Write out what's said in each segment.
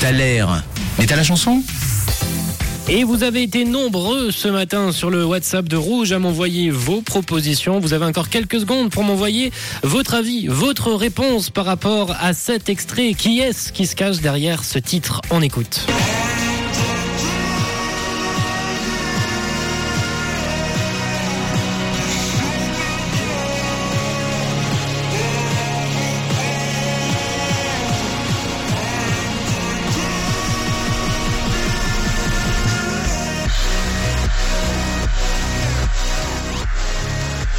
T'as l'air. Mais t'as la chanson Et vous avez été nombreux ce matin sur le WhatsApp de Rouge à m'envoyer vos propositions. Vous avez encore quelques secondes pour m'envoyer votre avis, votre réponse par rapport à cet extrait. Qui est-ce qui se cache derrière ce titre? On écoute.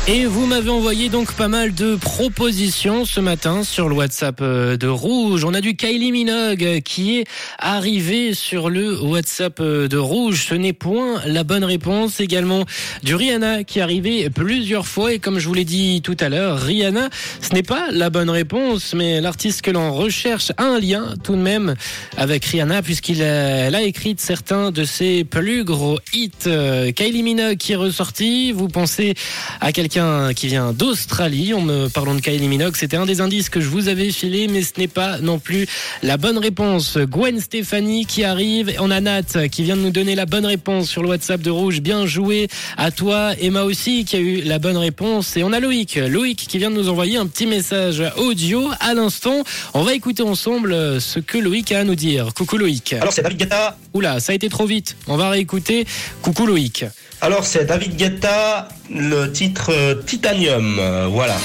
Et vous m'avez envoyé donc pas mal de propositions ce matin sur le WhatsApp euh, de Rouge. On a du Kylie Minogue qui est arrivé sur le WhatsApp euh, de Rouge. Ce n'est point la bonne réponse. Également du Rihanna qui est arrivé plusieurs fois. Et comme je vous l'ai dit tout à l'heure, Rihanna, ce n'est pas la bonne réponse, mais l'artiste que l'on recherche a un lien tout de même avec Rihanna puisqu'il a, a écrit certains de ses plus gros hits. Euh, Kylie Minogue qui est ressorti. Vous pensez à quelqu'un qui vient d'Australie. En me parlant de Kylie Minogue, c'était un des indices que je vous avais filé, mais ce n'est pas non plus la bonne réponse. Gwen Stéphanie qui arrive. On a Nat qui vient de nous donner la bonne réponse sur le WhatsApp de Rouge. Bien joué à toi. Emma aussi qui a eu la bonne réponse. Et on a Loïc. Loïc qui vient de nous envoyer un petit message audio à l'instant. On va écouter ensemble ce que Loïc a à nous dire. Coucou Loïc. Alors c'est David Guetta. Oula, ça a été trop vite. On va réécouter. Coucou Loïc. Alors c'est David Guetta, le titre euh, Titanium, voilà.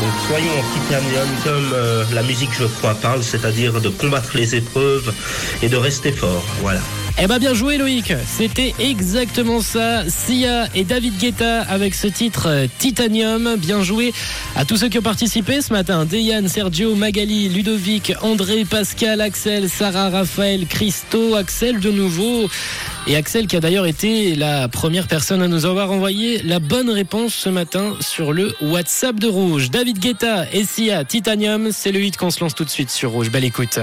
Donc soyons en titanium comme euh, la musique je crois parle, c'est-à-dire de combattre les épreuves et de rester fort, voilà. Eh ben bien joué Loïc, c'était exactement ça. Sia et David Guetta avec ce titre euh, Titanium. Bien joué à tous ceux qui ont participé ce matin. Deyane, Sergio, Magali, Ludovic, André, Pascal, Axel, Sarah, Raphaël, Christo, Axel de nouveau. Et Axel qui a d'ailleurs été la première personne à nous avoir envoyé la bonne réponse ce matin sur le WhatsApp de Rouge. David Guetta et Sia, Titanium, c'est le hit qu'on se lance tout de suite sur Rouge. Belle écoute.